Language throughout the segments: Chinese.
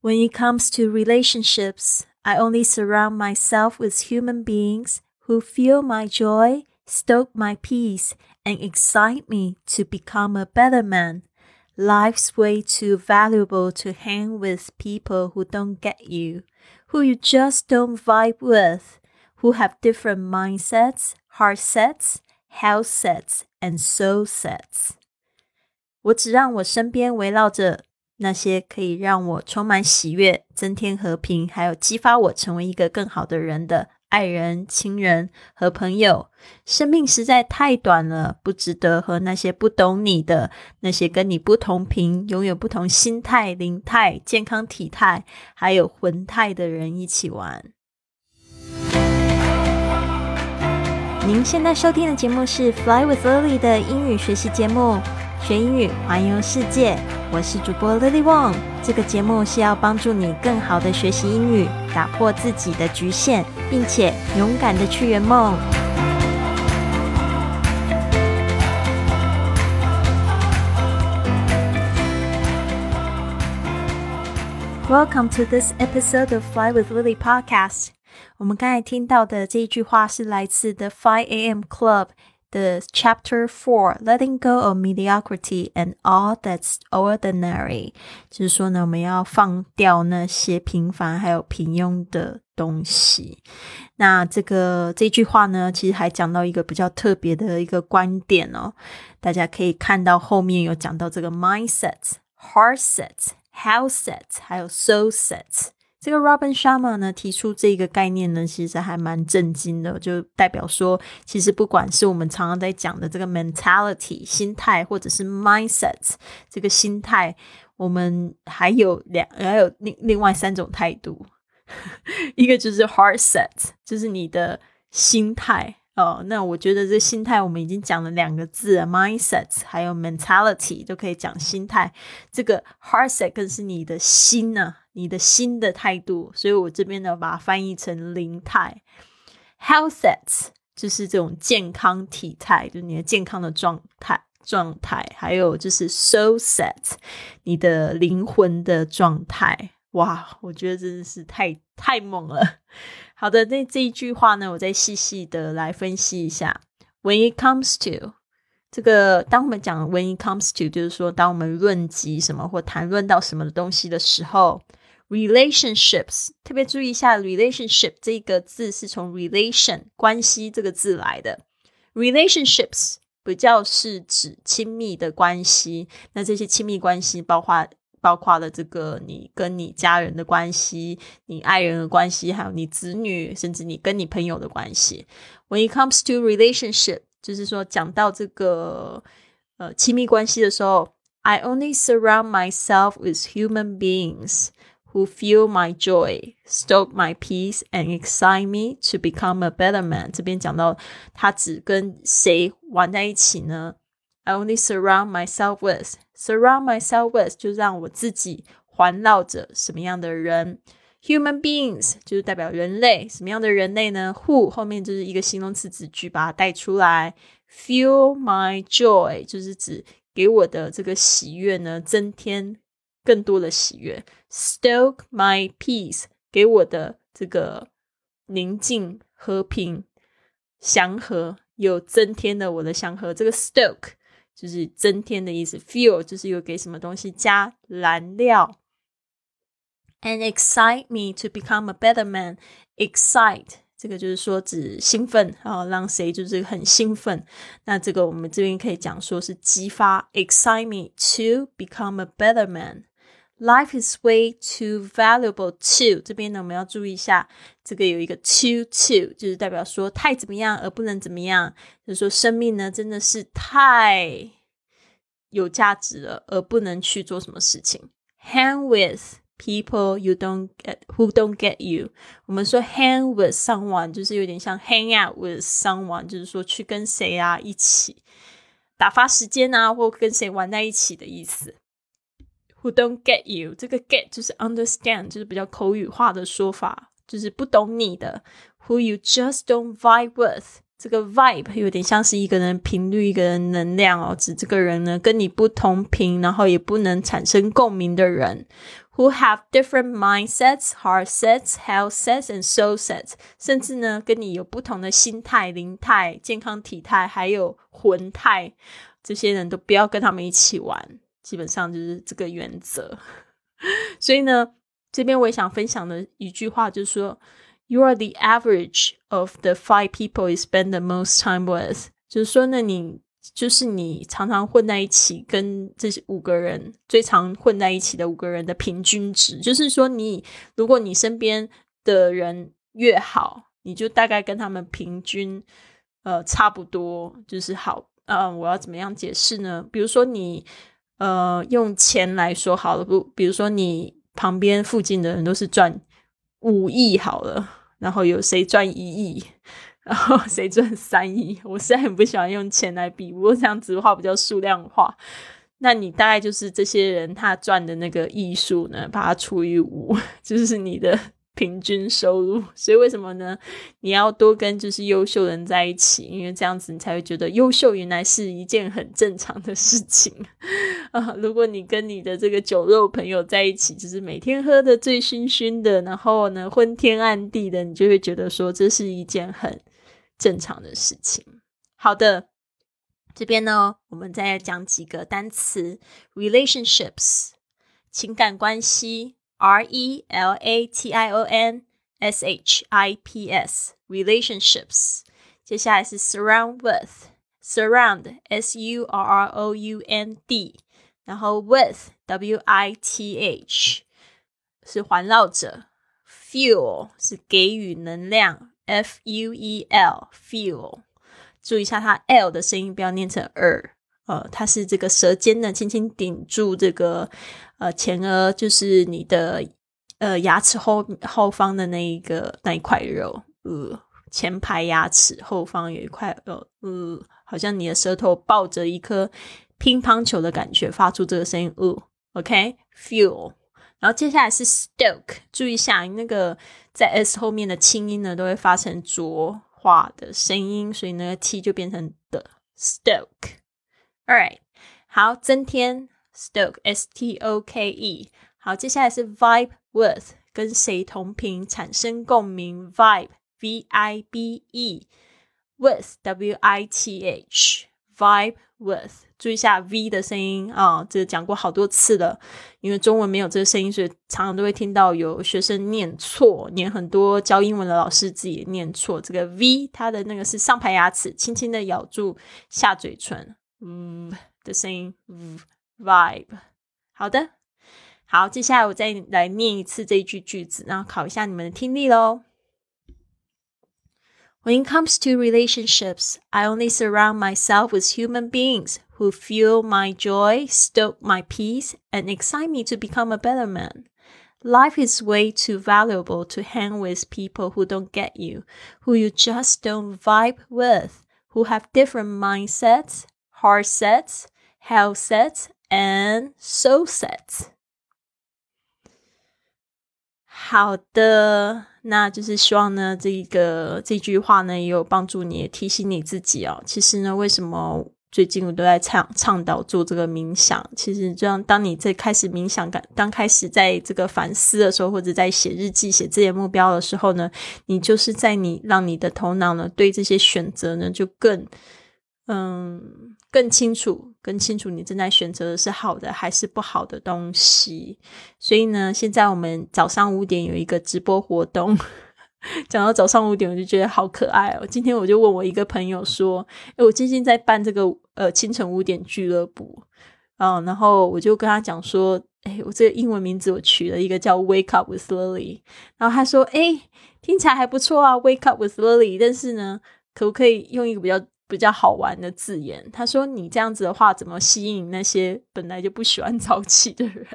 When it comes to relationships, I only surround myself with human beings who feel my joy, stoke my peace, and excite me to become a better man. Life's way too valuable to hang with people who don't get you, who you just don't vibe with, who have different mindsets, heart sets, health sets, and soul sets. 我只让我身边围绕着 那些可以让我充满喜悦、增添和平，还有激发我成为一个更好的人的爱人、亲人和朋友。生命实在太短了，不值得和那些不懂你的、那些跟你不同频、拥有不同心态、灵态、健康体态，还有魂态的人一起玩。您现在收听的节目是《Fly with Lily》的英语学习节目。学英语，环游世界。我是主播 Lily Wong。这个节目是要帮助你更好的学习英语，打破自己的局限，并且勇敢的去圆梦。Welcome to this episode of Fly with Lily podcast。我们刚才听到的这一句话是来自 The Five A.M. Club。the chapter four, letting go of mediocrity and all that's ordinary，就是说呢，我们要放掉那些平凡还有平庸的东西。那这个这句话呢，其实还讲到一个比较特别的一个观点哦。大家可以看到后面有讲到这个 mindset、heart set、health set，还有 soul set。 这个 Robin Sharma 呢提出这个概念呢，其实还蛮震惊的，就代表说，其实不管是我们常常在讲的这个 mentality 心态，或者是 mindset 这个心态，我们还有两还有另另外三种态度，一个就是 heart set，就是你的心态哦。那我觉得这心态我们已经讲了两个字，mindset 还有 mentality 都可以讲心态，这个 heart set 更是你的心呢。你的新的态度，所以我这边呢把它翻译成灵态，health set 就是这种健康体态，就是你的健康的状态状态，还有就是 soul set 你的灵魂的状态。哇，我觉得真的是太太猛了。好的，那这一句话呢，我再细细的来分析一下。When it comes to 这个，当我们讲 when it comes to，就是说当我们论及什么或谈论到什么的东西的时候。Relationships 特别注意一下，relationship 这个字是从 relation 关系这个字来的。relationships 比较是指亲密的关系，那这些亲密关系包括包括了这个你跟你家人的关系、你爱人的关系，还有你子女，甚至你跟你朋友的关系。When it comes to relationship，就是说讲到这个呃亲密关系的时候，I only surround myself with human beings。Who feel my joy, stoke my peace, and excite me to become a better man。这边讲到他只跟谁玩在一起呢？I only surround myself with surround myself with 就让我自己环绕着什么样的人？Human beings 就是代表人类，什么样的人类呢？Who 后面就是一个形容词子句，把它带出来。Feel my joy 就是指给我的这个喜悦呢，增添更多的喜悦，stoke my peace，给我的这个宁静、和平、祥和，有增添的我的祥和。这个 stoke 就是增添的意思，fuel 就是有给什么东西加燃料。And excite me to become a better man. Excite 这个就是说指兴奋啊，让谁就是很兴奋。那这个我们这边可以讲说是激发，excite me to become a better man。Life is way too valuable to 这边呢，我们要注意一下，这个有一个 too too，就是代表说太怎么样而不能怎么样，就是说生命呢真的是太有价值了，而不能去做什么事情。Hang with people you don't get who don't get you。我们说 hang with someone 就是有点像 hang out with someone，就是说去跟谁啊一起打发时间啊，或跟谁玩在一起的意思。Who don't get you？这个 get 就是 understand，就是比较口语化的说法，就是不懂你的。Who you just don't vibe with？这个 vibe 有点像是一个人频率、一个人能量哦，指这个人呢跟你不同频，然后也不能产生共鸣的人。 who have different mindsets, heart sets, health sets, and soul sets，甚至呢，跟你有不同的心态、灵态、健康体态，还有魂态，这些人都不要跟他们一起玩。 基本上就是这个原则。所以呢，这边我也想分享的一句话就是说，You are the average of the five people you spend the most time with。就是说呢，你就是你常常混在一起，跟这五个人最常混在一起的五个人的平均值。就是说，你如果你身边的人越好，你就大概跟他们平均呃差不多，就是好。嗯，我要怎么样解释呢？比如说你。呃，用钱来说好了，不，比如说你旁边附近的人都是赚五亿好了，然后有谁赚一亿，然后谁赚三亿，我实在很不喜欢用钱来比，不过这样子的话比较数量化。那你大概就是这些人他赚的那个亿数呢，把它除以五，就是你的。平均收入，所以为什么呢？你要多跟就是优秀人在一起，因为这样子你才会觉得优秀原来是一件很正常的事情 啊。如果你跟你的这个酒肉朋友在一起，就是每天喝的醉醺醺的，然后呢昏天暗地的，你就会觉得说这是一件很正常的事情。好的，这边呢，我们再讲几个单词：relationships，情感关系。R E L A T I O N S H I P S relationships。接下来是 surround with surround S U R R O U N D，然后 with W I T H 是环绕着，fuel 是给予能量，F U E L fuel。注意一下它 L 的声音，不要念成 er。呃，它是这个舌尖呢，轻轻顶住这个呃前额，就是你的呃牙齿后后方的那一个那一块肉，呃，前排牙齿后方有一块肉，呃，好像你的舌头抱着一颗乒乓球的感觉，发出这个声音，呃，OK，feel。然后接下来是 stoke，注意一下那个在 s 后面的清音呢，都会发成浊化的声音，所以那个 t 就变成的 stoke。Alright，好，增添 stoke s t o k e。好，接下来是 vibe with，跟谁同频产生共鸣？vibe v i b e with w i t h vibe with。注意一下 v 的声音啊，这讲过好多次了。因为中文没有这个声音，所以常常都会听到有学生念错，念很多教英文的老师自己也念错。这个 v 它的那个是上排牙齿，轻轻的咬住下嘴唇。嗯的声音，vibe。好的，好，接下来我再来念一次这一句句子，然后考一下你们的听力喽。When it comes to relationships, I only surround myself with human beings who fuel my joy, stoke my peace, and excite me to become a better man. Life is way too valuable to hang with people who don't get you, who you just don't vibe with, who have different mindsets, Heart sets, health sets, and soul sets。好的，那就是希望呢，这个这句话呢，也有帮助你，提醒你自己哦。其实呢，为什么最近我都在倡倡导做这个冥想？其实这样，当你在开始冥想，刚刚开始在这个反思的时候，或者在写日记、写这些目标的时候呢，你就是在你让你的头脑呢，对这些选择呢，就更嗯。更清楚，更清楚，你正在选择的是好的还是不好的东西。所以呢，现在我们早上五点有一个直播活动。讲到早上五点，我就觉得好可爱哦。今天我就问我一个朋友说：“诶我最近在办这个呃清晨五点俱乐部啊。”然后我就跟他讲说：“哎，我这个英文名字我取了一个叫 Wake Up with Lily。”然后他说：“哎，听起来还不错啊，Wake Up with Lily。但是呢，可不可以用一个比较？”比较好玩的字眼，他说：“你这样子的话，怎么吸引那些本来就不喜欢早起的人？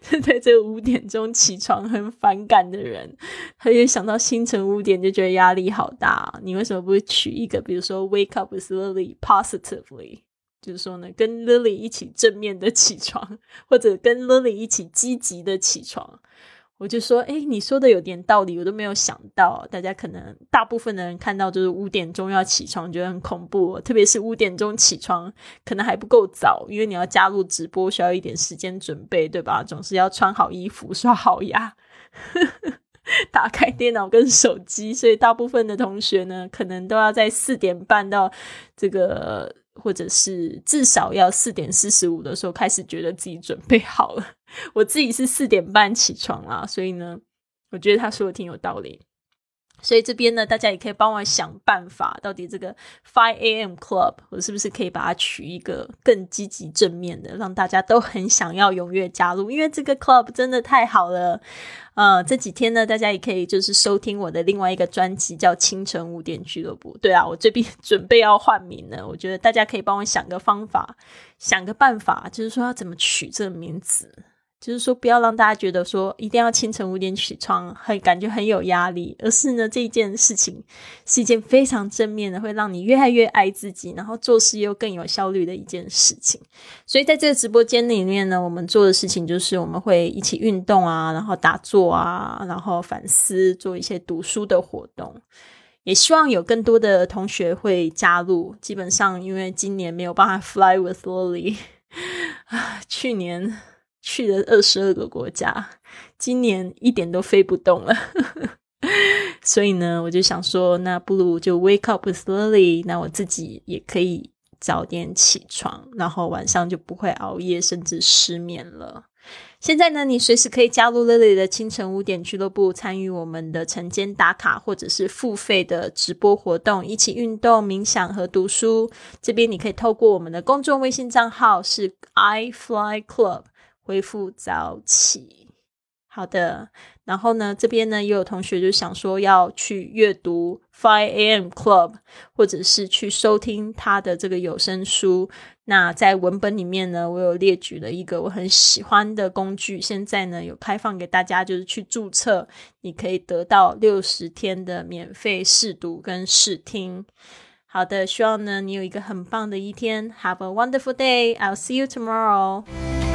在这五点钟起床很反感的人，他也想到清晨五点就觉得压力好大。你为什么不会取一个，比如说 ‘Wake up with Lily positively’，就是说呢，跟 Lily 一起正面的起床，或者跟 Lily 一起积极的起床？”我就说，哎，你说的有点道理，我都没有想到。大家可能大部分的人看到就是五点钟要起床，觉得很恐怖。特别是五点钟起床，可能还不够早，因为你要加入直播，需要一点时间准备，对吧？总是要穿好衣服、刷好牙、打开电脑跟手机，所以大部分的同学呢，可能都要在四点半到这个。或者是至少要四点四十五的时候开始觉得自己准备好了。我自己是四点半起床啦，所以呢，我觉得他说的挺有道理。所以这边呢，大家也可以帮我想办法，到底这个 Five A.M. Club 我是不是可以把它取一个更积极正面的，让大家都很想要踊跃加入？因为这个 Club 真的太好了。呃，这几天呢，大家也可以就是收听我的另外一个专辑，叫《清晨五点俱乐部》。对啊，我这边 准备要换名了，我觉得大家可以帮我想个方法，想个办法，就是说要怎么取这个名字。就是说，不要让大家觉得说一定要清晨五点起床，很感觉很有压力，而是呢，这一件事情是一件非常正面的，会让你越来越爱自己，然后做事又更有效率的一件事情。所以在这个直播间里面呢，我们做的事情就是我们会一起运动啊，然后打坐啊，然后反思，做一些读书的活动。也希望有更多的同学会加入。基本上，因为今年没有办法 fly with Lily 啊，去年。去了二十二个国家，今年一点都飞不动了，所以呢，我就想说，那不如就 wake up with Lily，那我自己也可以早点起床，然后晚上就不会熬夜，甚至失眠了。现在呢，你随时可以加入 Lily 的清晨五点俱乐部，参与我们的晨间打卡或者是付费的直播活动，一起运动、冥想和读书。这边你可以透过我们的公众微信账号是 I Fly Club。恢复早起，好的。然后呢，这边呢也有同学就想说要去阅读 Five A.M. Club，或者是去收听他的这个有声书。那在文本里面呢，我有列举了一个我很喜欢的工具，现在呢有开放给大家，就是去注册，你可以得到六十天的免费试读跟试听。好的，希望呢你有一个很棒的一天，Have a wonderful day. I'll see you tomorrow.